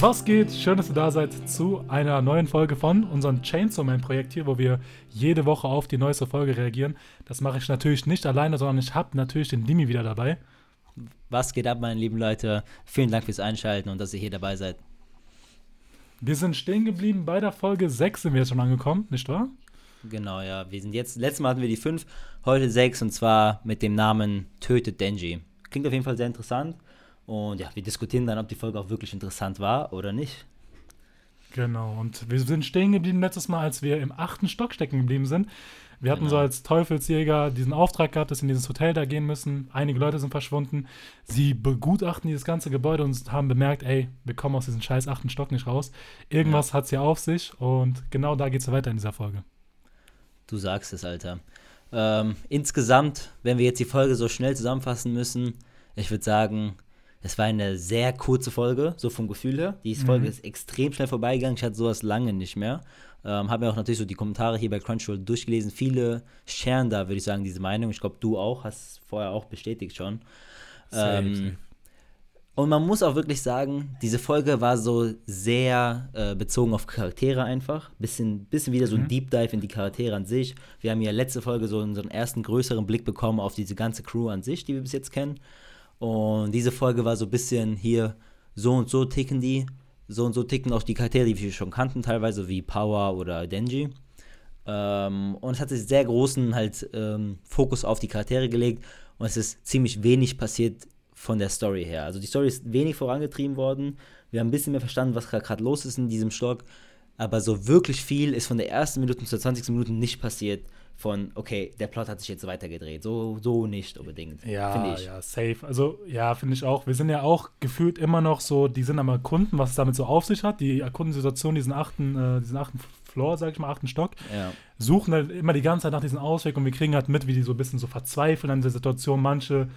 Was geht? Schön, dass ihr da seid zu einer neuen Folge von unserem Chainsaw Man Projekt hier, wo wir jede Woche auf die neueste Folge reagieren. Das mache ich natürlich nicht alleine, sondern ich habe natürlich den Dimi wieder dabei. Was geht ab, meine lieben Leute? Vielen Dank fürs Einschalten und dass ihr hier dabei seid. Wir sind stehen geblieben bei der Folge 6 sind wir jetzt schon angekommen, nicht wahr? Genau, ja. Wir sind jetzt, letztes Mal hatten wir die 5, heute 6 und zwar mit dem Namen Tötet Denji. Klingt auf jeden Fall sehr interessant. Und ja, wir diskutieren dann, ob die Folge auch wirklich interessant war oder nicht. Genau, und wir sind stehen geblieben letztes Mal, als wir im achten Stock stecken geblieben sind. Wir hatten Genau. so als Teufelsjäger diesen Auftrag gehabt, dass wir in dieses Hotel da gehen müssen. Einige Leute sind verschwunden. Sie begutachten dieses ganze Gebäude und haben bemerkt, ey, wir kommen aus diesem scheiß achten Stock nicht raus. Irgendwas hat's hier auf sich und genau da geht's weiter in dieser Folge. Du sagst es, Alter. Ähm, insgesamt, wenn wir jetzt die Folge so schnell zusammenfassen müssen, ich würde sagen, es war eine sehr kurze Folge, so vom Gefühl her. Die Folge ist extrem schnell vorbeigegangen. Ich hatte sowas lange nicht mehr. Ähm, habe mir auch natürlich so die Kommentare hier bei Crunchyroll durchgelesen. Viele scheren da, würde ich sagen, diese Meinung. Ich glaube, du auch, hast es vorher auch bestätigt schon. Ähm. Und man muss auch wirklich sagen, diese Folge war so sehr äh, bezogen auf Charaktere einfach. Bisschen, bisschen wieder so ein Deep Dive in die Charaktere an sich. Wir haben ja letzte Folge so unseren ersten größeren Blick bekommen auf diese ganze Crew an sich, die wir bis jetzt kennen. Und diese Folge war so ein bisschen hier, so und so ticken die. So und so ticken auch die Charaktere, die wir schon kannten, teilweise wie Power oder Denji. Ähm, und es hat sich sehr großen halt ähm, Fokus auf die Charaktere gelegt und es ist ziemlich wenig passiert von der Story her. Also die Story ist wenig vorangetrieben worden. Wir haben ein bisschen mehr verstanden, was gerade los ist in diesem Stock. Aber so wirklich viel ist von der ersten Minute zur 20. Minute nicht passiert. Von, okay, der Plot hat sich jetzt weitergedreht. So, so nicht unbedingt. Ja, finde ich. ja, safe. Also, ja, finde ich auch. Wir sind ja auch gefühlt immer noch so, die sind am Erkunden, was es damit so auf sich hat. Die Erkundensituation, diesen achten, äh, diesen achten Floor, sag ich mal, achten Stock. Ja. suchen halt immer die ganze Zeit nach diesem Ausweg und wir kriegen halt mit, wie die so ein bisschen so verzweifeln an der Situation. Manche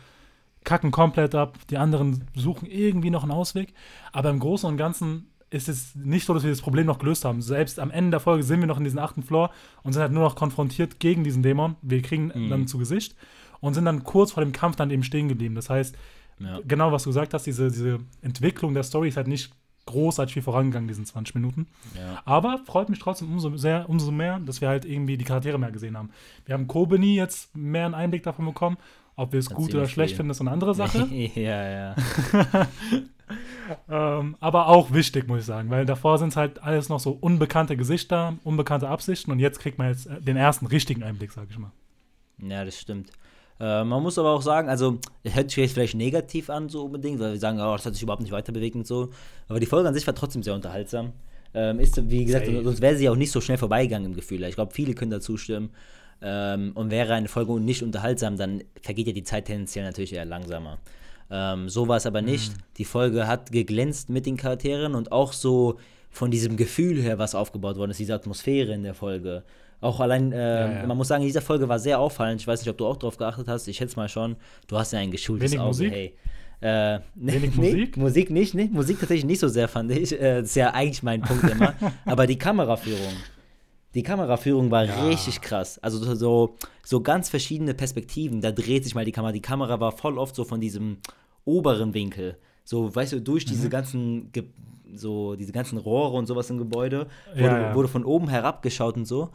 kacken komplett ab, die anderen suchen irgendwie noch einen Ausweg. Aber im Großen und Ganzen ist es nicht so, dass wir das Problem noch gelöst haben. Selbst am Ende der Folge sind wir noch in diesem achten Floor und sind halt nur noch konfrontiert gegen diesen Dämon. Wir kriegen Mhm. dann zu Gesicht und sind dann kurz vor dem Kampf dann eben stehen geblieben. Das heißt, Ja. genau was du gesagt hast, diese, diese Entwicklung der Story ist halt nicht großartig viel vorangegangen, diesen 20 Minuten. Ja. Aber freut mich trotzdem umso, sehr, umso mehr, dass wir halt irgendwie die Charaktere mehr gesehen haben. Wir haben Kobeni jetzt mehr einen Einblick davon bekommen. Ob wir es gut oder schlecht viel. finden, ist eine andere Sache. ja, ja. ähm, aber auch wichtig, muss ich sagen, weil davor sind es halt alles noch so unbekannte Gesichter, unbekannte Absichten und jetzt kriegt man jetzt äh, den ersten richtigen Einblick, sag ich mal. Ja, das stimmt. Äh, man muss aber auch sagen, also, es hört sich jetzt vielleicht negativ an, so unbedingt, weil wir sagen, oh, das hat sich überhaupt nicht weiter bewegt und so. Aber die Folge an sich war trotzdem sehr unterhaltsam. Ähm, ist, wie gesagt, Safe. sonst wäre sie auch nicht so schnell vorbeigegangen im Gefühl. Ich glaube, viele können da zustimmen. Ähm, und wäre eine Folge nicht unterhaltsam, dann vergeht ja die Zeit tendenziell natürlich eher langsamer. Ähm, so war es aber nicht. Die Folge hat geglänzt mit den Charakteren und auch so von diesem Gefühl her, was aufgebaut worden ist, diese Atmosphäre in der Folge. Auch allein, äh, Ja, ja. man muss sagen, in dieser Folge war sehr auffallend. Ich weiß nicht, ob du auch drauf geachtet hast. Ich schätze mal schon. Du hast ja ein geschultes Wenig Auge. Musik? Hey. Äh, Wenig nee, Musik? Musik nicht, ne? Musik tatsächlich nicht so sehr, fand ich. Äh, das ist ja eigentlich mein Punkt immer. Aber die Kameraführung. Die Kameraführung war Ja. richtig krass. Also so- so, so ganz verschiedene Perspektiven. Da dreht sich mal die Kamera. Die Kamera war voll oft so von diesem oberen Winkel. So, weißt du, durch Mhm. diese ganzen, Ge so diese ganzen Rohre und sowas im Gebäude, wurde, Ja, ja. wurde von oben herab geschaut und so.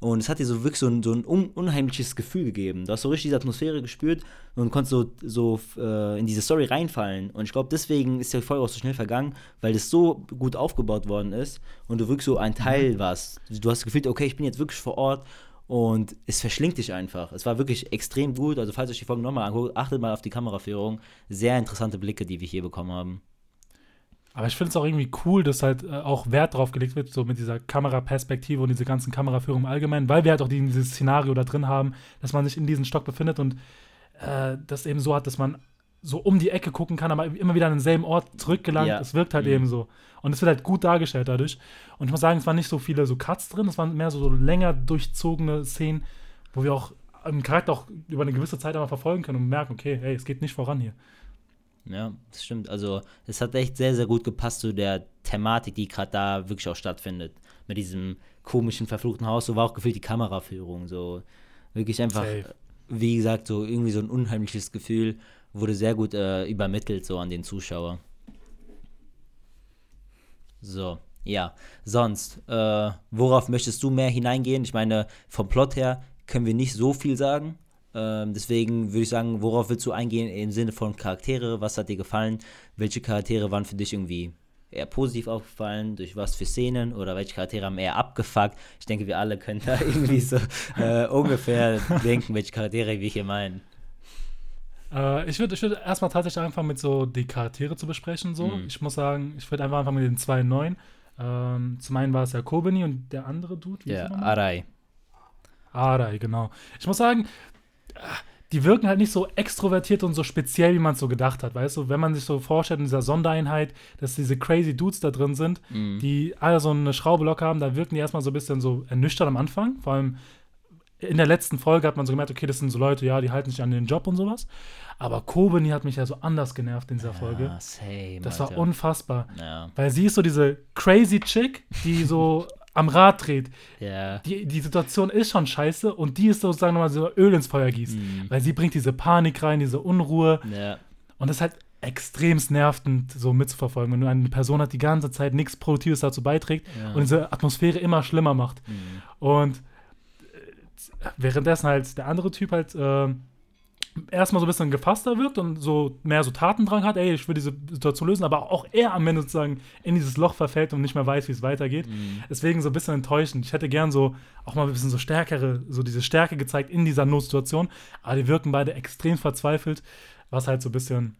Und es hat dir so wirklich so ein, so ein un unheimliches Gefühl gegeben. Du hast so richtig diese Atmosphäre gespürt und konntest so, so äh, in diese Story reinfallen. Und ich glaube, deswegen ist die Folge auch so schnell vergangen, weil das so gut aufgebaut worden ist und du wirklich so ein Teil warst. Du hast gefühlt, okay, ich bin jetzt wirklich vor Ort und es verschlingt dich einfach. Es war wirklich extrem gut. Also, falls euch die Folge nochmal anguckt, achtet mal auf die Kameraführung. Sehr interessante Blicke, die wir hier bekommen haben. Aber ich finde es auch irgendwie cool, dass halt äh, auch Wert drauf gelegt wird, so mit dieser Kameraperspektive und diese ganzen Kameraführung im Allgemeinen, weil wir halt auch die- dieses Szenario da drin haben, dass man sich in diesem Stock befindet und äh, das eben so hat, dass man so um die Ecke gucken kann, aber immer wieder an denselben Ort zurückgelangt. Ja. Es wirkt halt Mhm. eben so. Und es wird halt gut dargestellt dadurch. Und ich muss sagen, es waren nicht so viele so Cuts drin, es waren mehr so, so länger durchzogene Szenen, wo wir auch einen Charakter auch über eine gewisse Zeit einmal verfolgen können und merken, okay, hey, es geht nicht voran hier. Ja, das stimmt. Also, es hat echt sehr, sehr gut gepasst zu der Thematik, die gerade da wirklich auch stattfindet. Mit diesem komischen, verfluchten Haus. So war auch gefühlt die Kameraführung. So wirklich einfach, Safe. Wie gesagt, so irgendwie so ein unheimliches Gefühl wurde sehr gut äh, übermittelt, so an den Zuschauer. So, ja. Sonst, äh, worauf möchtest du mehr hineingehen? Ich meine, vom Plot her können wir nicht so viel sagen. Ähm, deswegen würde ich sagen, worauf willst du eingehen im Sinne von Charaktere? Was hat dir gefallen? Welche Charaktere waren für dich irgendwie eher positiv aufgefallen? Durch was für Szenen? Oder welche Charaktere haben eher abgefuckt? Ich denke, wir alle können da irgendwie so äh, ungefähr denken, welche Charaktere wir hier meinen. Äh, ich würde ich würd erstmal tatsächlich anfangen mit so die Charaktere zu besprechen. So. Mhm. Ich muss sagen, ich würde einfach anfangen mit den zwei neuen. Ähm, zum einen war es ja Kobeni und der andere Dude. wie Ja? Arai. Arai, genau. Ich muss sagen, ah, die wirken halt nicht so extrovertiert und so speziell, wie man es so gedacht hat, weißt du? Wenn man sich so vorstellt in dieser Sondereinheit, dass diese crazy Dudes da drin sind, Mhm. die alle so eine Schraube locker haben, da wirken die erstmal so ein bisschen so ernüchtert am Anfang. Vor allem in der letzten Folge hat man so gemerkt, okay, das sind so Leute, ja, die halten sich an den Job und sowas. Aber Kobeni hat mich ja so anders genervt in dieser Folge. Ja, same, Das Alter. war unfassbar. Ja, Weil sie ist so diese crazy Chick, die so am Rad dreht. ja. Die, die Situation ist schon scheiße und die ist sozusagen nochmal so Öl ins Feuer gießt. Mhm. Weil sie bringt diese Panik rein, diese Unruhe. ja. Und das ist halt extremst nervend, so mitzuverfolgen. Wenn du eine Person hast, die ganze Zeit nichts Produktives dazu beiträgt Ja. und diese Atmosphäre immer schlimmer macht. Mhm. Und äh, währenddessen halt der andere Typ halt äh, erstmal so ein bisschen gefasster wirkt und so mehr so Tatendrang hat, ey, ich will diese Situation lösen, aber auch er am Ende sozusagen in dieses Loch verfällt und nicht mehr weiß, wie es weitergeht. Mhm. Deswegen so ein bisschen enttäuschend. Ich hätte gern so auch mal ein bisschen so stärkere, so diese Stärke gezeigt in dieser Notsituation, aber die wirken beide extrem verzweifelt, was halt so ein bisschen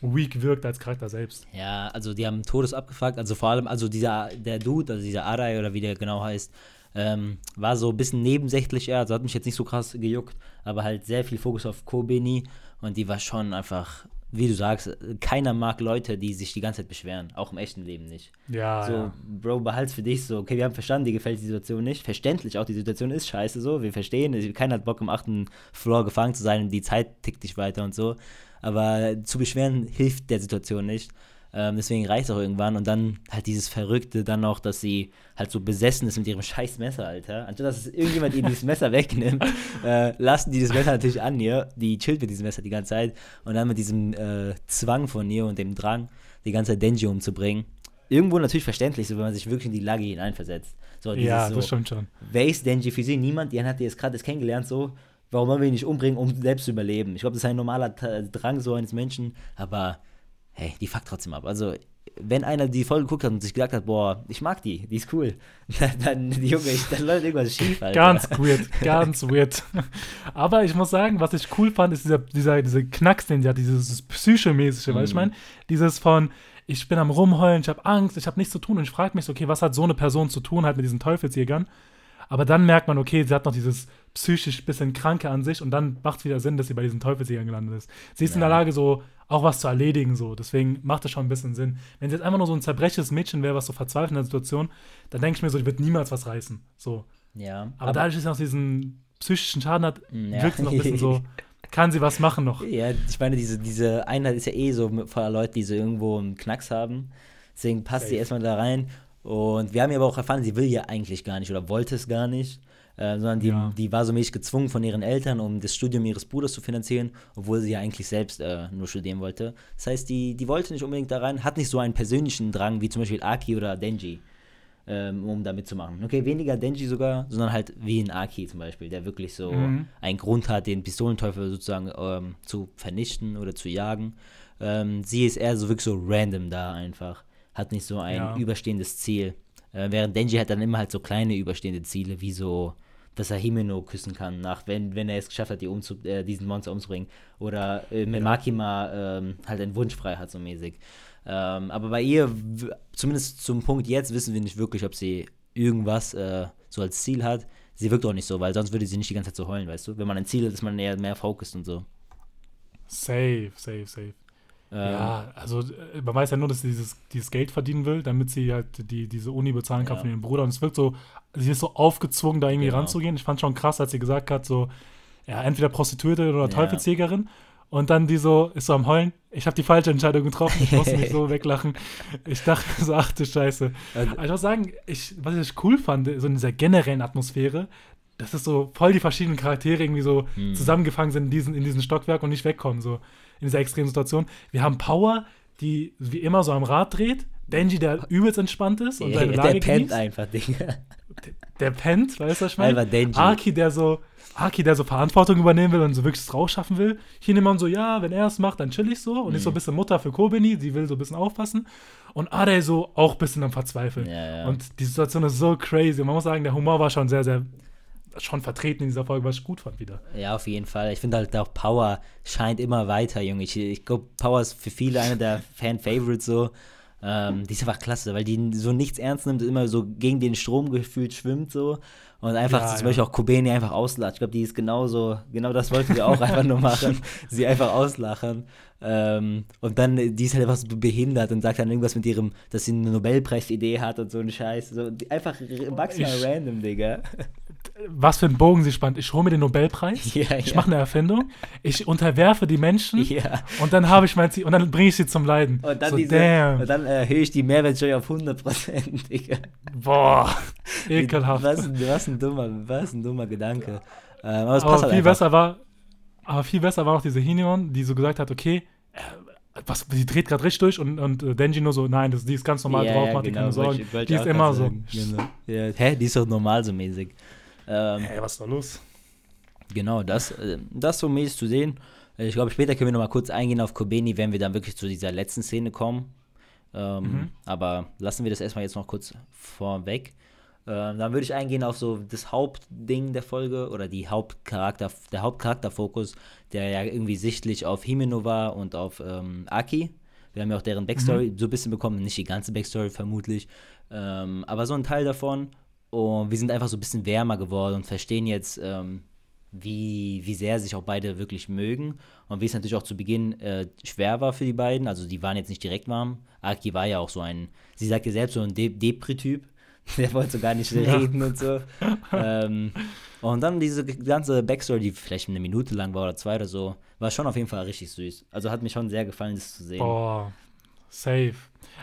weak wirkt als Charakter selbst. Ja, also die haben Todes abgefragt, also vor allem, also dieser, der Dude, also dieser Arai oder wie der genau heißt, ähm, war so ein bisschen nebensächlich, ja, also hat mich jetzt nicht so krass gejuckt, aber halt sehr viel Fokus auf Kobeni und die war schon einfach, wie du sagst, keiner mag Leute, die sich die ganze Zeit beschweren, auch im echten Leben nicht. Ja, So, ja. Bro, behalt's für dich so. Okay, wir haben verstanden, dir gefällt die Situation nicht. Verständlich auch, die Situation ist scheiße so. Wir verstehen, keiner hat Bock, im achten Floor gefangen zu sein und die Zeit tickt dich weiter und so. Aber zu beschweren hilft der Situation nicht. Ähm, deswegen reicht es auch irgendwann. Und dann halt dieses Verrückte dann noch, dass sie halt so besessen ist mit ihrem scheiß Messer, Alter. Anstatt dass es irgendjemand ihr dieses Messer wegnimmt, äh, lassen die das Messer natürlich an ihr. Die chillt mit diesem Messer die ganze Zeit. Und dann mit diesem äh, Zwang von ihr und dem Drang, die ganze Zeit Denji umzubringen. Irgendwo natürlich verständlich, so wenn man sich wirklich in die Lage hineinversetzt. So, dieses Ja, so, das stimmt schon. Wer ist Denji für sie? Niemand, die hat die jetzt gerade erst kennengelernt, so. Warum wollen wir ihn nicht umbringen, um selbst zu überleben? Ich glaube, das ist ein normaler Drang so eines Menschen, aber hey, die fuckt trotzdem ab. Also, wenn einer die Folge geguckt hat und sich gedacht hat, boah, ich mag die, die ist cool, dann, die Junge, dann läuft irgendwas schief, Alter. Ganz weird, ganz weird. Aber ich muss sagen, was ich cool fand, ist dieser, dieser, diese Knacks, den sie hat, dieses psychomäßige, weil ich Mhm. meine, dieses von, ich bin am Rumheulen, ich habe Angst, ich habe nichts zu tun und ich frage mich, so, okay, was hat so eine Person zu tun halt mit diesen Teufelsjägern? Aber dann merkt man, okay, sie hat noch dieses psychisch bisschen Kranke an sich und dann macht es wieder Sinn, dass sie bei diesen Teufelsjägern gelandet ist. Sie ist in der Ja. Lage, so auch was zu erledigen, so. Deswegen macht das schon ein bisschen Sinn. Wenn sie jetzt einfach nur so ein zerbrechliches Mädchen wäre, was so verzweifelt in der Situation, dann denke ich mir so, die wird niemals was reißen. So. Ja, Aber, dadurch, dass sie noch diesen psychischen Schaden hat, Ja. wirkt sie noch ein bisschen so, kann sie was machen noch. Ja, ich meine, diese, diese Einheit ist ja eh so voller Leute, die so irgendwo einen Knacks haben. Deswegen passt sie Safe. erstmal da rein. Und wir haben ja aber auch erfahren, sie will ja eigentlich gar nicht oder wollte es gar nicht. Äh, sondern die, Ja. die war so mäßig gezwungen von ihren Eltern, um das Studium ihres Bruders zu finanzieren, obwohl sie ja eigentlich selbst äh, nur studieren wollte. Das heißt, die, die wollte nicht unbedingt da rein, hat nicht so einen persönlichen Drang wie zum Beispiel Aki oder Denji, ähm, um da mitzumachen. Okay, weniger Denji sogar, sondern halt wie ein Aki zum Beispiel, der wirklich so Mhm. einen Grund hat, den Pistolenteufel sozusagen ähm, zu vernichten oder zu jagen. Ähm, sie ist eher so wirklich so random da einfach. Hat nicht so ein Ja. überstehendes Ziel. Äh, während Denji hat dann immer halt so kleine überstehende Ziele, wie so, dass er Himeno küssen kann, nach, wenn, wenn er es geschafft hat, die umzu, äh, diesen Monster umzubringen. Oder äh, mit Makima ähm, halt einen Wunsch frei hat, so mäßig. Ähm, aber bei ihr, zumindest zum Punkt jetzt, wissen wir nicht wirklich, ob sie irgendwas äh, so als Ziel hat. Sie wirkt auch nicht so, weil sonst würde sie nicht die ganze Zeit so heulen, weißt du? Wenn man ein Ziel hat, ist man eher mehr focused und so. Safe, safe, safe. Ähm, Ja, also äh, man weiß ja nur, dass sie dieses, dieses Geld verdienen will, damit sie halt die, diese Uni bezahlen kann Ja. von ihrem Bruder. Und es wirkt so, sie ist so aufgezwungen, da irgendwie Genau. ranzugehen. Ich fand schon krass, als sie gesagt hat, so, ja, entweder Prostituierte oder Ja. Teufelsjägerin. Und dann die so, ist so am Heulen, ich habe die falsche Entscheidung getroffen, ich musste mich so weglachen. Ich dachte so, ach du Scheiße. Also- Aber ich muss sagen, ich, was ich cool fand, so in dieser generellen Atmosphäre, dass es so voll die verschiedenen Charaktere irgendwie so Mhm. zusammengefangen sind in diesen, in diesen Stockwerk und nicht wegkommen, so in dieser extremen Situation. Wir haben Power, die wie immer so am Rad dreht, Denji, der übelst entspannt ist und seine der Lage pennt genießt. einfach, Digga. Der pennt, weißt du, was ich meine? Einfach Denji. Aki, der so, Aki, der so Verantwortung übernehmen will und so wirklich rausschaffen will. Hier nimmt man so, ja, wenn er es macht, dann chill ich so. Und ist Mhm. so ein bisschen Mutter für Kobeni, die will so ein bisschen aufpassen. Und Ade so auch ein bisschen am Verzweifeln. Ja, ja. Und die Situation ist so crazy. Und man muss sagen, der Humor war schon sehr, sehr, schon vertreten in dieser Folge, was ich gut fand wieder. Ja, auf jeden Fall. Ich finde halt auch Power scheint immer weiter, Junge. Ich, ich glaube, Power ist für viele einer der Fan-Favorites so. Ähm, die ist einfach klasse, weil die so nichts ernst nimmt, immer so gegen den Strom gefühlt schwimmt so. Und einfach Ja, zum ja. Beispiel auch Kobeni einfach auslacht. Ich glaube, die ist genauso, genau das wollten wir auch einfach nur machen. Sie einfach auslachen. Ähm, und dann, die ist halt einfach so behindert und sagt dann irgendwas mit ihrem, dass sie eine Nobelpreis-Idee hat und so einen Scheiß. So, einfach maximal Ich- random, Digga. Was für ein Bogen sie spannt. Ich hole mir den Nobelpreis. Ja, Ich ja. mache eine Erfindung. Ich unterwerfe die Menschen. Ja. Und dann habe ich mein Ziel. Und dann bringe ich sie zum Leiden. Und dann, so, diese, damn. und dann erhöhe ich die Mehrwertsteuer auf 100%, Digga. Boah. Ekelhaft. Was, was, ein dummer, was ein dummer Gedanke. Ähm, aber es passt aber halt viel einfach. besser war, aber viel besser war auch diese Hinion, die so gesagt hat, okay, äh, was, die dreht gerade richtig durch und, und äh, Denji nur so, nein, das, die ist ganz normal Ja, drauf, ja, mach dir genau, keine wollte Sorgen. ich- wollte die ist immer so. Genau. Ja, hä, die ist doch normal so mäßig. Ähm, Ey, was ist da los? Genau, das, äh, das so mäßig zu sehen. Äh, Ich glaube, später können wir noch mal kurz eingehen auf Kobeni, wenn wir dann wirklich zu dieser letzten Szene kommen. Ähm, Mhm. Aber lassen wir das erstmal jetzt noch kurz vorweg. Ähm, dann würde ich eingehen auf so das Hauptding der Folge oder die Hauptcharakter, der Hauptcharakterfokus, der ja irgendwie sichtlich auf Himeno war und auf ähm, Aki. Wir haben ja auch deren Backstory so ein bisschen bekommen, nicht die ganze Backstory vermutlich, ähm, aber so ein Teil davon. Und wir sind einfach so ein bisschen wärmer geworden und verstehen jetzt, ähm, wie, wie sehr sich auch beide wirklich mögen. Und wie es natürlich auch zu Beginn äh, schwer war für die beiden. Also die waren jetzt nicht direkt warm. Aki war ja auch so ein, sie sagt ja selbst, so ein De Depri-Typ. Der wollte so gar nicht Ja. reden und so. ähm, und dann diese ganze Backstory, die vielleicht eine Minute lang war oder zwei oder so, war schon auf jeden Fall richtig süß. Also hat mir schon sehr gefallen, das zu sehen. Boah, safe.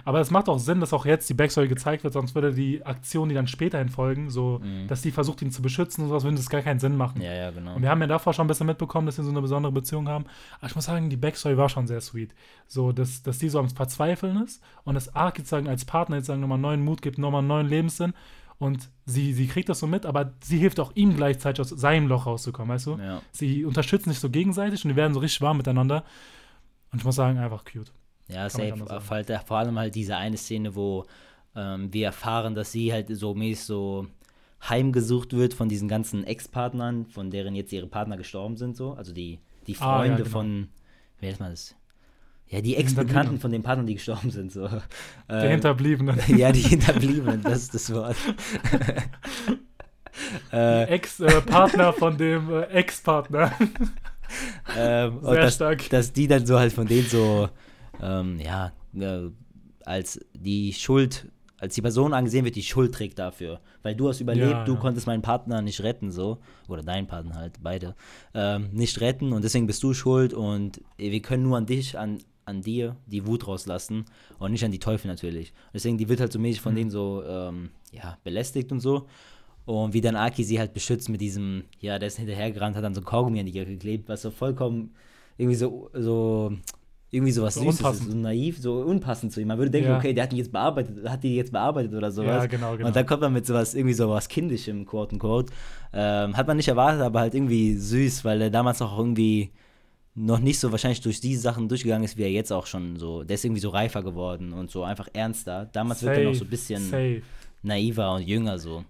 Aber es macht auch Sinn, dass auch jetzt die Backstory gezeigt wird, sonst würde die Aktion, die dann späterhin folgen, so, Mhm. dass die versucht, ihn zu beschützen und sowas, würde das gar keinen Sinn machen. Ja, ja, genau. Und wir haben ja davor schon ein bisschen mitbekommen, dass sie so eine besondere Beziehung haben. Aber ich muss sagen, die Backstory war schon sehr sweet. So, dass, dass die so am Verzweifeln ist und dass Ark jetzt sagen, als Partner jetzt sagen, nochmal neuen Mut gibt, nochmal neuen Lebenssinn. Und sie, sie kriegt das so mit, aber sie hilft auch ihm gleichzeitig aus seinem Loch rauszukommen, weißt du? Ja. Sie unterstützen sich so gegenseitig und die werden so richtig warm miteinander. Und ich muss sagen, einfach cute. Ja, safe. sagen. Vor allem- halt diese eine Szene, wo ähm, wir erfahren, dass sie halt so mäßig so heimgesucht wird von diesen ganzen Ex-Partnern, von deren jetzt ihre Partner gestorben sind, so. Also die, die Ah, ja, Freunde genau. von, wer ist man das? Ja, die Die Ex-Bekannten Hinterbliebenen. von den Partnern, die gestorben sind, so. Der Ähm, Hinterbliebene. ja, die Hinterbliebenen, das ist das Wort. äh, Ex-Partner von dem äh, Ex-Partner. ähm, Sehr dass, stark. dass die dann so halt von denen so, ähm, ja, äh, als die Schuld, als die Person angesehen wird, die Schuld trägt dafür. Weil du hast überlebt, Ja, du ja. konntest meinen Partner nicht retten, so. Oder deinen Partner halt, beide. Ähm, nicht retten und deswegen bist du schuld und wir können nur an dich, an, an dir die Wut rauslassen und nicht an die Teufel natürlich. Deswegen, die wird halt so mäßig von Mhm. denen so, ähm, ja, belästigt und so. Und wie dann Aki sie halt beschützt mit diesem, ja, der ist hinterhergerannt, hat dann so Kaugummi an die Jacke geklebt, was so vollkommen irgendwie so, so irgendwie sowas So Süßes ist, so naiv, so unpassend zu ihm. Man würde denken, Ja. okay, der hat ihn jetzt bearbeitet, hat die jetzt bearbeitet oder sowas. Ja, genau, genau. Und dann kommt man mit sowas, irgendwie sowas kindischem, quote unquote. Ähm, hat man nicht erwartet, aber halt irgendwie süß, weil er damals auch irgendwie noch nicht so wahrscheinlich durch diese Sachen durchgegangen ist, wie er jetzt auch schon so. Der ist irgendwie so reifer geworden und so einfach ernster. Damals wird er noch so ein bisschen Safe. naiver und jünger so.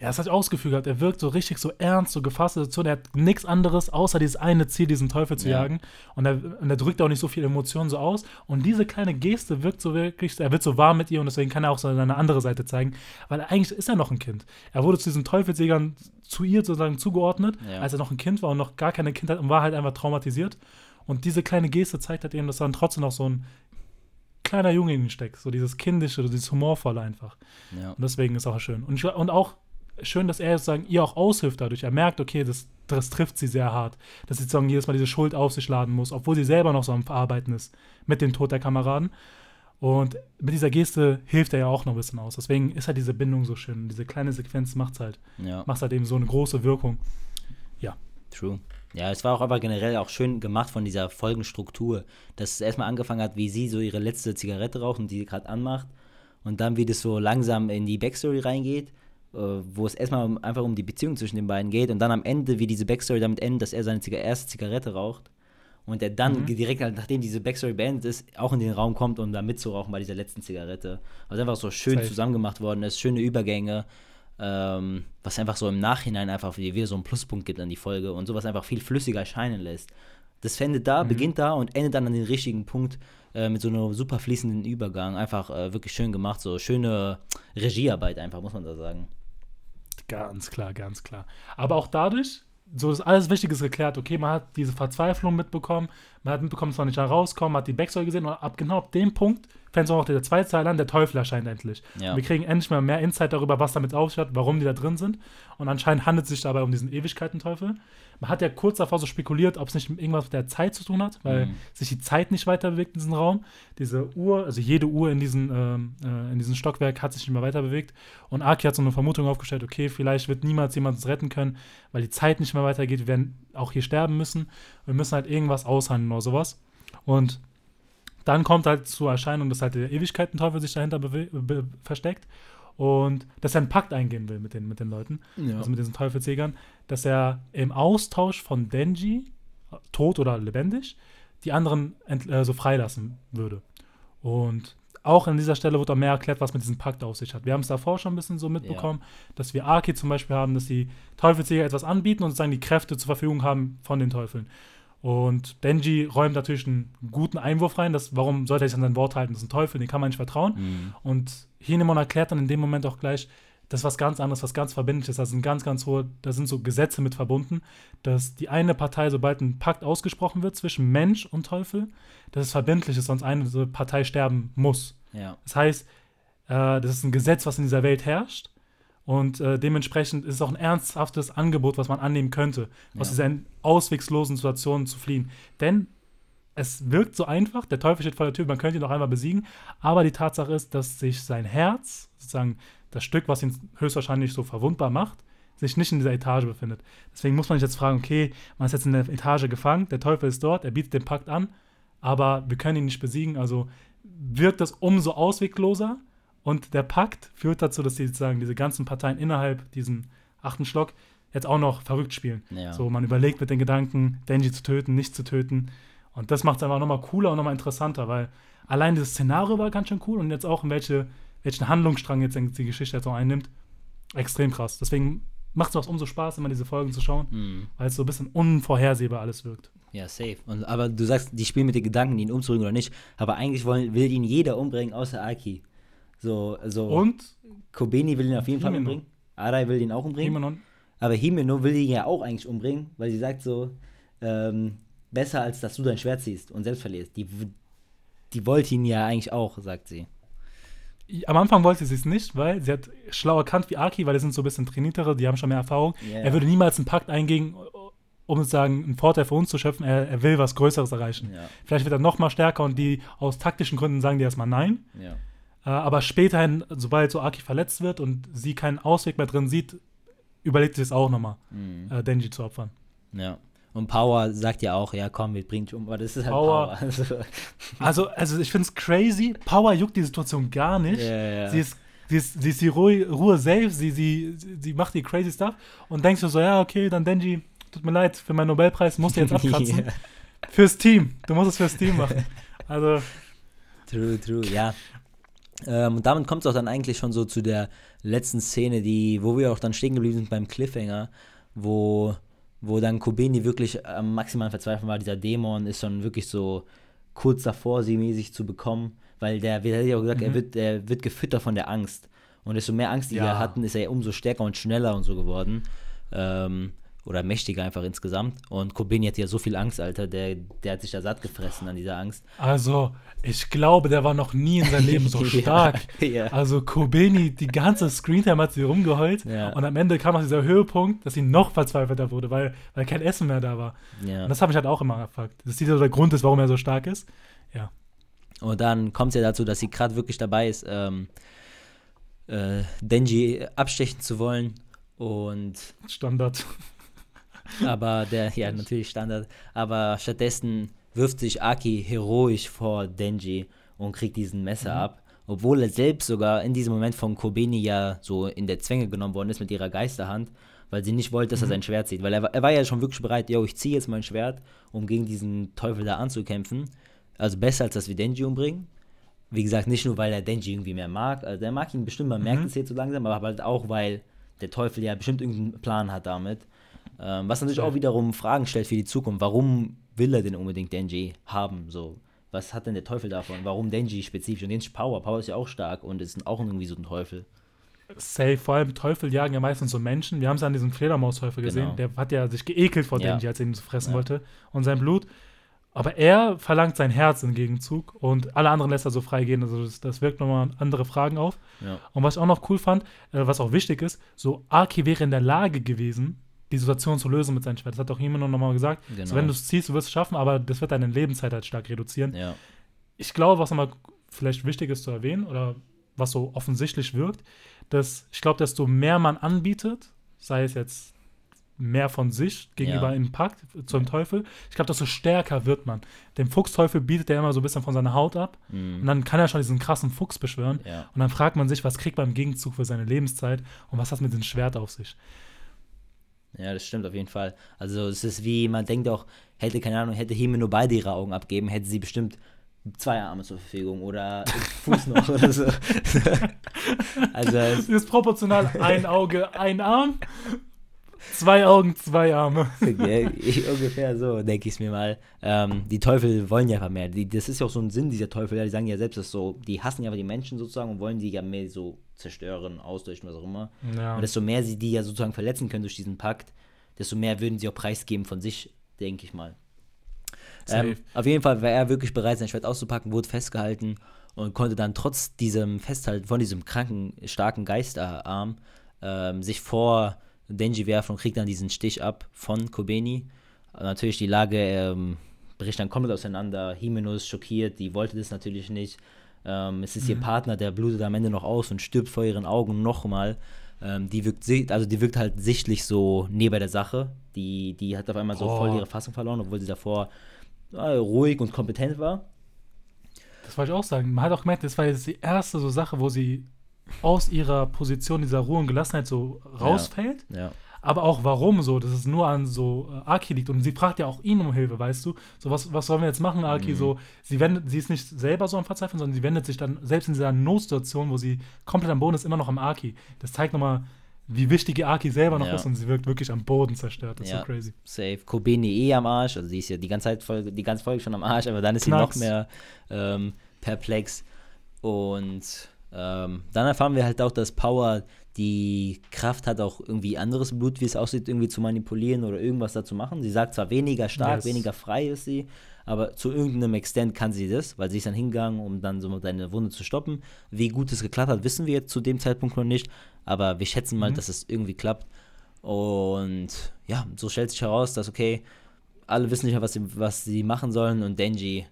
Ja, das hat ich ausgefühlt gehabt. Er wirkt so richtig so ernst, so gefasst. So, er hat nichts anderes, außer dieses eine Ziel, diesen Teufel zu Ja. jagen. Und er, und er drückt auch nicht so viel Emotionen so aus. Und diese kleine Geste wirkt so wirklich, er wird so warm mit ihr und deswegen kann er auch so seine andere Seite zeigen. Weil eigentlich ist er noch ein Kind. Er wurde zu diesen Teufelsjägern zu ihr sozusagen zugeordnet, Ja. als er noch ein Kind war und noch gar keine Kindheit und war halt einfach traumatisiert. Und diese kleine Geste zeigt halt eben, dass dann trotzdem noch so ein kleiner Junge in ihm steckt. So dieses Kindische, so dieses Humorvolle einfach. Ja. Und deswegen ist auch schön. Und, ich, und auch schön, dass er sozusagen ihr auch aushilft dadurch. Er merkt, okay, das, das trifft sie sehr hart. Dass sie sozusagen jedes Mal diese Schuld auf sich laden muss, obwohl sie selber noch so am Verarbeiten ist mit dem Tod der Kameraden. Und mit dieser Geste hilft er ja auch noch ein bisschen aus. Deswegen ist halt diese Bindung so schön. Diese kleine Sequenz macht halt, ja, macht halt eben so eine große Wirkung. true. Ja, es war auch aber generell auch schön gemacht von dieser Folgenstruktur, dass es erstmal angefangen hat, wie sie so ihre letzte Zigarette raucht und die gerade anmacht und dann wie das so langsam in die Backstory reingeht, wo es erstmal einfach um die Beziehung zwischen den beiden geht und dann am Ende, wie diese Backstory damit endet, dass er seine Ziga erste Zigarette raucht und er dann mhm. direkt, halt, nachdem diese Backstory beendet ist, auch in den Raum kommt, um da mitzurauchen bei dieser letzten Zigarette. Also einfach so schön Zeit. zusammengemacht worden ist, schöne Übergänge, ähm, was einfach so im Nachhinein einfach wieder so einen Pluspunkt gibt an die Folge und sowas einfach viel flüssiger erscheinen lässt. Das endet da, mhm. beginnt da und endet dann an den richtigen Punkt äh, mit so einem super fließenden Übergang. Einfach äh, wirklich schön gemacht, so schöne Regiearbeit einfach, muss man da sagen. Ganz klar, ganz klar. Aber auch dadurch, so ist alles Wichtiges geklärt. Okay, man hat diese Verzweiflung mitbekommen, man hat mitbekommen, dass man nicht da man hat die Backstory gesehen und ab genau dem Punkt fängt auch der an, der Teufel erscheint endlich. Ja. Wir kriegen endlich mal mehr Insight darüber, was damit auf sich hat, warum die da drin sind. Und anscheinend handelt es sich dabei um diesen Ewigkeiten-Teufel. Man hat ja kurz davor so spekuliert, ob es nicht irgendwas mit der Zeit zu tun hat, weil mhm. sich die Zeit nicht weiter bewegt in diesem Raum. Diese Uhr, also jede Uhr in, diesen, ähm, äh, in diesem Stockwerk hat sich nicht mehr weiter bewegt. Und Aki hat so eine Vermutung aufgestellt, okay, vielleicht wird niemals jemand uns retten können, weil die Zeit nicht mehr weitergeht. Wir werden auch hier sterben müssen. Wir müssen halt irgendwas aushandeln oder sowas. Und dann kommt halt zur Erscheinung, dass halt der Ewigkeitenteufel sich dahinter versteckt und dass er einen Pakt eingehen will mit den, mit den Leuten, ja. also mit diesen Teufelsjägern, dass er im Austausch von Denji, tot oder lebendig, die anderen äh, so freilassen würde. Und auch an dieser Stelle wird auch mehr erklärt, was mit diesem Pakt auf sich hat. Wir haben es davor schon ein bisschen so mitbekommen, ja. dass wir Aki zum Beispiel haben, dass die Teufelsjäger etwas anbieten und sozusagen die Kräfte zur Verfügung haben von den Teufeln. Und Denji räumt natürlich einen guten Einwurf rein, dass, warum sollte er sich an sein Wort halten? Das ist ein Teufel, den kann man nicht vertrauen. Mhm. Und Hinemon erklärt dann in dem Moment auch gleich, das ist was ganz anderes, was ganz verbindliches. Das sind ganz, ganz hohe, da sind so Gesetze mit verbunden, dass die eine Partei, sobald ein Pakt ausgesprochen wird zwischen Mensch und Teufel, dass es verbindlich ist, sonst eine Partei sterben muss. Ja. Das heißt, äh, das ist ein Gesetz, was in dieser Welt herrscht. Und äh, dementsprechend ist es auch ein ernsthaftes Angebot, was man annehmen könnte, aus ja. dieser auswegslosen Situation zu fliehen. Denn es wirkt so einfach, der Teufel steht vor der Tür, man könnte ihn noch einmal besiegen, aber die Tatsache ist, dass sich sein Herz, sozusagen das Stück, was ihn höchstwahrscheinlich so verwundbar macht, sich nicht in dieser Etage befindet. Deswegen muss man sich jetzt fragen, okay, man ist jetzt in der Etage gefangen, der Teufel ist dort, er bietet den Pakt an, aber wir können ihn nicht besiegen, also wirkt das umso auswegloser und der Pakt führt dazu, dass die sozusagen diese ganzen Parteien innerhalb diesen achten Schlock jetzt auch noch verrückt spielen. Ja. So, man überlegt mit den Gedanken, Denji zu töten, nicht zu töten. Und das macht es einfach nochmal cooler und nochmal interessanter, weil allein dieses Szenario war ganz schön cool und jetzt auch in welche, welchen Handlungsstrang jetzt die Geschichte jetzt auch einnimmt, extrem krass. Deswegen macht es auch umso Spaß, immer diese Folgen zu schauen, mhm. weil es so ein bisschen unvorhersehbar alles wirkt. Ja, safe. Und, aber du sagst, die spielen mit den Gedanken, ihn umzubringen oder nicht. Aber eigentlich wollen, will ihn jeder umbringen, außer Aki. So, so. Und? Kobeni will ihn auf jeden Himeno. Fall umbringen. Arai will ihn auch umbringen. Himenon. Aber Himeno will ihn ja auch eigentlich umbringen, weil sie sagt so, ähm, besser als dass du dein Schwert ziehst und selbst verlierst. Die, die wollte ihn ja eigentlich auch, sagt sie. Am Anfang wollte sie es nicht, weil sie hat schlau erkannt wie Aki, weil die sind so ein bisschen trainiertere, die haben schon mehr Erfahrung. Yeah. Er würde niemals einen Pakt eingehen, um sozusagen einen Vorteil für uns zu schöpfen. Er, er will was Größeres erreichen. Ja. Vielleicht wird er noch mal stärker und die aus taktischen Gründen sagen die erstmal nein. Ja. Äh, aber späterhin, sobald so Aki verletzt wird und sie keinen Ausweg mehr drin sieht, überlegt sie es auch nochmal, mhm. äh, Denji zu opfern. Ja. Und Power sagt ja auch, ja komm, wir bringen dich um, aber das ist halt Power. Power. Also, also, also ich finde es crazy. Power juckt die Situation gar nicht. Ja, ja. Sie ist sie ist, sie ist die Ruhe, Ruhe safe, sie, sie, sie macht die crazy stuff und denkst du so, ja, okay, dann Denji, tut mir leid, für meinen Nobelpreis musst du jetzt abkratzen. yeah. Fürs Team, du musst es fürs Team machen. Also. True, true, ja. Ähm, und damit kommt es auch dann eigentlich schon so zu der letzten Szene, die, wo wir auch dann stehen geblieben sind beim Cliffhanger, wo, wo dann Kobeni wirklich am maximalen Verzweifeln war. Dieser Dämon ist schon wirklich so kurz davor, sie mäßig zu bekommen, weil der, wie hat ja auch gesagt, mhm. er, wird, er wird gefüttert von der Angst. Und desto mehr Angst die ja. wir hatten, ist er umso stärker und schneller und so geworden. Ähm, oder mächtiger einfach insgesamt. Und Kobeni hat ja so viel Angst, Alter. Der, der hat sich da satt gefressen an dieser Angst. Also, ich glaube, der war noch nie in seinem Leben so stark. ja, ja. Also, Kobeni, die ganze Screentime hat sie rumgeheult. Ja. Und am Ende kam noch dieser Höhepunkt, dass sie noch verzweifelter wurde, weil, weil kein Essen mehr da war. Und das habe ich halt auch immer erfragt. Das ist dieser der Grund ist, warum er so stark ist. Ja. Und dann kommt es ja dazu, dass sie gerade wirklich dabei ist, ähm, äh, Denji abstechen zu wollen. Und Standard. Aber der, ja, natürlich Standard. Aber stattdessen wirft sich Aki heroisch vor Denji und kriegt diesen Messer mhm. ab. Obwohl er selbst sogar in diesem Moment von Kobeni ja so in der Zwänge genommen worden ist mit ihrer Geisterhand, weil sie nicht wollte, dass mhm. er sein Schwert zieht. Weil er, er war ja schon wirklich bereit, yo, ich ziehe jetzt mein Schwert, um gegen diesen Teufel da anzukämpfen. Also besser, als dass wir Denji umbringen. Wie gesagt, nicht nur, weil er Denji irgendwie mehr mag. Also der mag ihn bestimmt, man merkt mhm. es jetzt so langsam, aber halt auch, weil der Teufel ja bestimmt irgendeinen Plan hat damit. Ähm, was natürlich auch wiederum Fragen stellt für die Zukunft. Warum will er denn unbedingt Denji haben? So, was hat denn der Teufel davon? Warum Denji spezifisch? Und Denji Power. Power ist ja auch stark und ist auch irgendwie so ein Teufel. Safe, vor allem Teufel jagen ja meistens so Menschen. Wir haben es an diesem Fledermausteufel gesehen. Genau. Der hat ja sich geekelt vor ja. Denji, als er ihn zu fressen ja. wollte. Und sein Blut. Aber er verlangt sein Herz im Gegenzug und alle anderen lässt er so freigehen. Also das, das wirkt nochmal andere Fragen auf. Ja. Und was ich auch noch cool fand, äh, was auch wichtig ist, so Aki wäre in der Lage gewesen, die Situation zu lösen mit seinem Schwert. Das hat auch jemand noch mal gesagt. Genau. So, wenn du es ziehst, du wirst es schaffen, aber das wird deine Lebenszeit halt stark reduzieren. Ja. Ich glaube, was nochmal vielleicht wichtig ist zu erwähnen oder was so offensichtlich wirkt, dass ich glaube, desto mehr man anbietet, sei es jetzt mehr von sich gegenüber ja. im Pakt zum ja. Teufel, ich glaube, desto stärker wird man. Dem Fuchsteufel bietet er immer so ein bisschen von seiner Haut ab mhm. und dann kann er schon diesen krassen Fuchs beschwören ja. und dann fragt man sich, was kriegt man im Gegenzug für seine Lebenszeit und was hat mit dem Schwert auf sich. Ja, das stimmt auf jeden Fall. Also es ist wie, man denkt auch, hätte, keine Ahnung, hätte Hime nur beide ihre Augen abgeben, hätte sie bestimmt zwei Arme zur Verfügung oder Fuß noch oder so. also es ist proportional ein Auge, ein Arm, zwei Augen, zwei Arme. Okay, ungefähr so, denke ich es mir mal. Ähm, die Teufel wollen ja einfach mehr. Die, das ist ja auch so ein Sinn dieser Teufel. Die sagen ja selbst, dass so, die hassen ja die Menschen sozusagen und wollen die ja mehr so zerstören, auslöschen, was auch immer. Ja. Und desto mehr sie die ja sozusagen verletzen können durch diesen Pakt, desto mehr würden sie auch preisgeben von sich, denke ich mal. Ähm, auf jeden Fall war er wirklich bereit, sein Schwert auszupacken, wurde festgehalten und konnte dann trotz diesem Festhalten von diesem kranken, starken Geisterarm ähm, sich vor Denji werfen und kriegt dann diesen Stich ab von Kobeni. Natürlich die Lage ähm, bricht dann komplett auseinander. Himeno ist schockiert, die wollte das natürlich nicht. Ähm, es ist mhm. ihr Partner, der blutet am Ende noch aus und stirbt vor ihren Augen nochmal. Ähm, die wirkt, also die wirkt halt sichtlich so neben der Sache. Die, die hat auf einmal so oh. voll ihre Fassung verloren, obwohl sie davor äh, ruhig und kompetent war. Das wollte ich auch sagen. Man hat auch gemerkt, das war jetzt die erste so Sache, wo sie aus ihrer Position dieser Ruhe und Gelassenheit so rausfällt. Ja. ja aber auch warum so, dass es nur an so äh, Aki liegt. Und sie fragt ja auch ihn um Hilfe, weißt du? So, was, was sollen wir jetzt machen, Aki? Mhm. So, sie wendet, sie ist nicht selber so am Verzweifeln, sondern sie wendet sich dann, selbst in dieser Notsituation, wo sie komplett am Boden ist, immer noch am Aki. Das zeigt nochmal, wie wichtig Aki selber noch ja. ist und sie wirkt wirklich am Boden zerstört. Das ist ja, so crazy. Safe. Kobeni eh am Arsch, also sie ist ja die ganze Zeit Folge, die ganze Folge schon am Arsch, aber dann ist Knacks. sie noch mehr ähm, perplex. Und ähm, dann erfahren wir halt auch, dass Power die Kraft hat, auch irgendwie anderes Blut, wie es aussieht, irgendwie zu manipulieren oder irgendwas dazu machen. Sie sagt zwar weniger stark, yes. weniger frei ist sie, aber zu irgendeinem Extent kann sie das, weil sie ist dann hingegangen, um dann so deine Wunde zu stoppen. Wie gut es geklappt hat, wissen wir jetzt zu dem Zeitpunkt noch nicht, aber wir schätzen mal, mhm. dass es irgendwie klappt. Und ja, so stellt sich heraus, dass, okay, alle wissen nicht mehr, was sie, was sie machen sollen und Denji,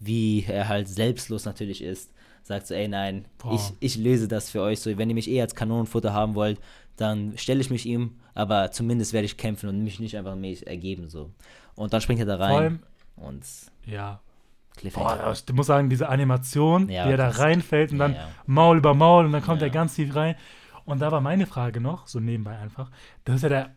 wie er halt selbstlos natürlich ist, sagt so, ey nein, ich, ich löse das für euch so. Wenn ihr mich eh als Kanonenfutter haben wollt, dann stelle ich mich ihm, aber zumindest werde ich kämpfen und mich nicht einfach mich ergeben so. Und dann springt er da rein allem, und ja. Boah, ich muss sagen, diese Animation, ja, wie er da reinfällt und dann ja. Maul über Maul und dann kommt er ganz tief rein. Und da war meine Frage noch, so nebenbei einfach, das ist ja der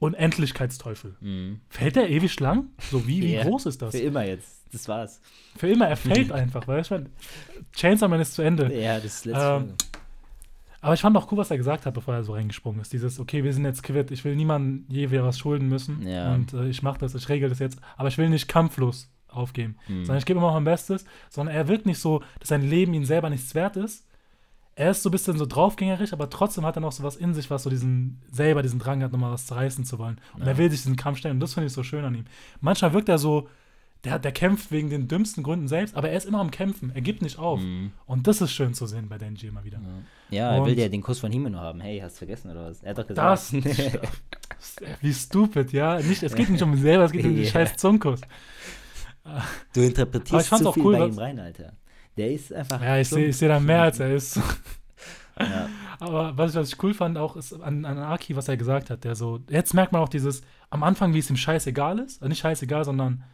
Unendlichkeitsteufel. Mhm. Fällt der ewig lang? So wie, wie groß ist das? Für immer jetzt. Das war's. Für immer, er fällt einfach, weißt du? Chainsaw Man ist zu Ende. Ja, das ist letzte ähm, Aber ich fand auch cool, was er gesagt hat, bevor er so reingesprungen ist. Dieses, okay, wir sind jetzt quitt, ich will niemandem je wieder was schulden müssen. Ja. Und äh, ich mache das, ich regel das jetzt. Aber ich will nicht kampflos aufgeben. Mhm. Sondern ich gebe immer noch mein Bestes. Sondern er wirkt nicht so, dass sein Leben ihm selber nichts wert ist. Er ist so ein bisschen so draufgängerisch, aber trotzdem hat er noch so was in sich, was so diesen, selber diesen Drang hat, nochmal was zu reißen zu wollen. Und ja. er will sich diesen Kampf stellen. Und das finde ich so schön an ihm. Manchmal wirkt er so, der, der kämpft wegen den dümmsten Gründen selbst, aber er ist immer am Kämpfen. Er gibt nicht auf. Mhm. Und das ist schön zu sehen bei Denji immer wieder. Ja, ja er will ja den Kuss von Himeno haben. Hey, hast du vergessen oder was? Er hat doch gesagt. Das, wie stupid, ja. Nicht, es geht nicht um ihn selber, es geht um den scheiß Zunkus. Du interpretierst zu viel cool, bei ihm rein, Alter. Der ist einfach. Ja, ich sehe seh da mehr, als er ist. Ja. Aber was ich, was ich cool fand, auch ist an, an Aki, was er gesagt hat, der so, jetzt merkt man auch dieses, am Anfang, wie es ihm scheißegal ist, also nicht scheißegal, sondern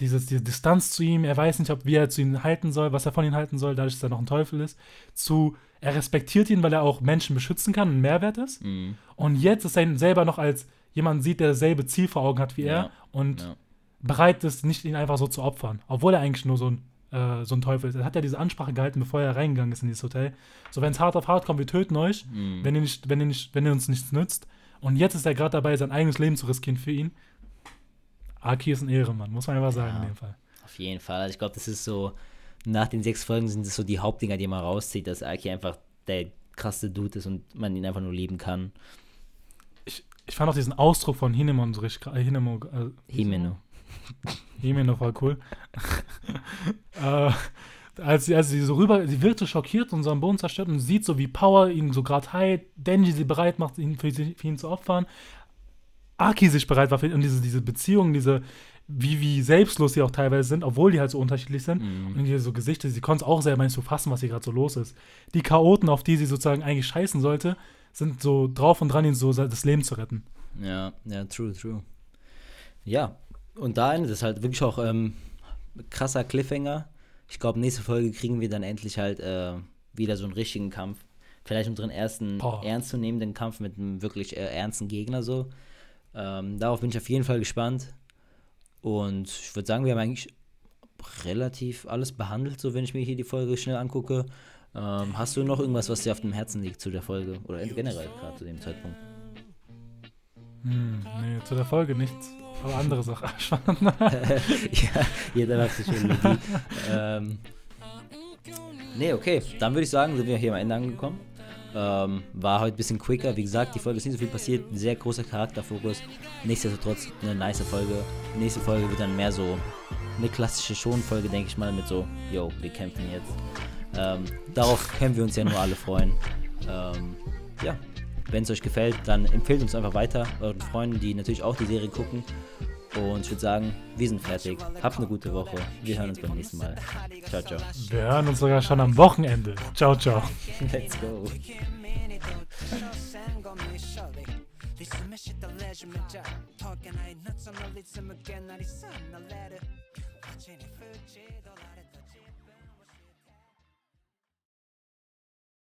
dieses, diese Distanz zu ihm, er weiß nicht, ob, wie er zu ihm halten soll, was er von ihm halten soll, dadurch, dass er noch ein Teufel ist, zu, er respektiert ihn, weil er auch Menschen beschützen kann und Mehrwert ist. Mhm. Und jetzt ist er ihn selber noch als jemand sieht, der dasselbe Ziel vor Augen hat wie Ja. er und Ja. bereit ist, nicht ihn einfach so zu opfern, obwohl er eigentlich nur so ein, äh, so ein Teufel ist. Er hat ja diese Ansprache gehalten, bevor er reingegangen ist in dieses Hotel. So, wenn es hart auf hart kommt, wir töten euch, Mhm. wenn, ihr nicht, wenn, ihr nicht, wenn ihr uns nichts nützt. Und jetzt ist er gerade dabei, sein eigenes Leben zu riskieren für ihn. Aki ist ein Ehrenmann, muss man einfach sagen Ja. in dem Fall. Auf jeden Fall. Also ich glaube, das ist so, nach den sechs Folgen sind das so die Hauptdinger, die man rauszieht, dass Aki einfach der krasse Dude ist und man ihn einfach nur lieben kann. Ich, ich fand auch diesen Ausdruck von Hinemon so richtig, äh, Hinemo, äh, Himeno. Himeno voll cool. äh, als sie, als sie so rüber, sie wird so schockiert und so am Boden zerstört und sieht so, wie Power ihn so gerade heilt, Denji sie bereit macht, ihn für, für ihn zu opfern. Aki sich bereit war für und diese, diese Beziehung, diese, wie, wie selbstlos sie auch teilweise sind, obwohl die halt so unterschiedlich sind. Mhm. Und diese so Gesichter, sie konnte es auch selber nicht so fassen, was hier gerade so los ist. Die Chaoten, auf die sie sozusagen eigentlich scheißen sollte, sind so drauf und dran, ihnen so das Leben zu retten. Ja, ja, true, true. Ja, und da endet es halt wirklich auch ähm, krasser Cliffhanger. Ich glaube, nächste Folge kriegen wir dann endlich halt äh, wieder so einen richtigen Kampf. Vielleicht unseren ersten Boah. ernstzunehmenden Kampf mit einem wirklich äh, ernsten Gegner so. Ähm, darauf bin ich auf jeden Fall gespannt. Und ich würde sagen, wir haben eigentlich relativ alles behandelt, so wenn ich mir hier die Folge schnell angucke. Ähm, hast du noch irgendwas, was dir auf dem Herzen liegt zu der Folge? Oder generell gerade zu dem Zeitpunkt? Hm, nee, zu der Folge nichts. Aber andere Sachen. ja, jeder hat Psychologie. ähm, nee, okay. Dann würde ich sagen, sind wir hier am Ende angekommen. Ähm, war heute ein bisschen quicker. Wie gesagt, die Folge ist nicht so viel passiert. Ein sehr großer Charakterfokus. Nichtsdestotrotz eine nice Folge. Nächste Folge wird dann mehr so eine klassische Schonfolge, denke ich mal, mit so, yo, wir kämpfen jetzt. Ähm, darauf können wir uns ja nur alle freuen. Ähm, ja, wenn es euch gefällt, dann empfehlt uns einfach weiter, euren Freunden, die natürlich auch die Serie gucken. Und ich würde sagen, wir sind fertig. Habt eine gute Woche. Wir hören uns beim nächsten Mal. Ciao, ciao. Wir hören uns sogar schon am Wochenende. Ciao, ciao. Let's go. 리스메 시다 레즈메자 토게 나이 낯선 널 리스메 깨나리 산나 레르 어제니 풀지도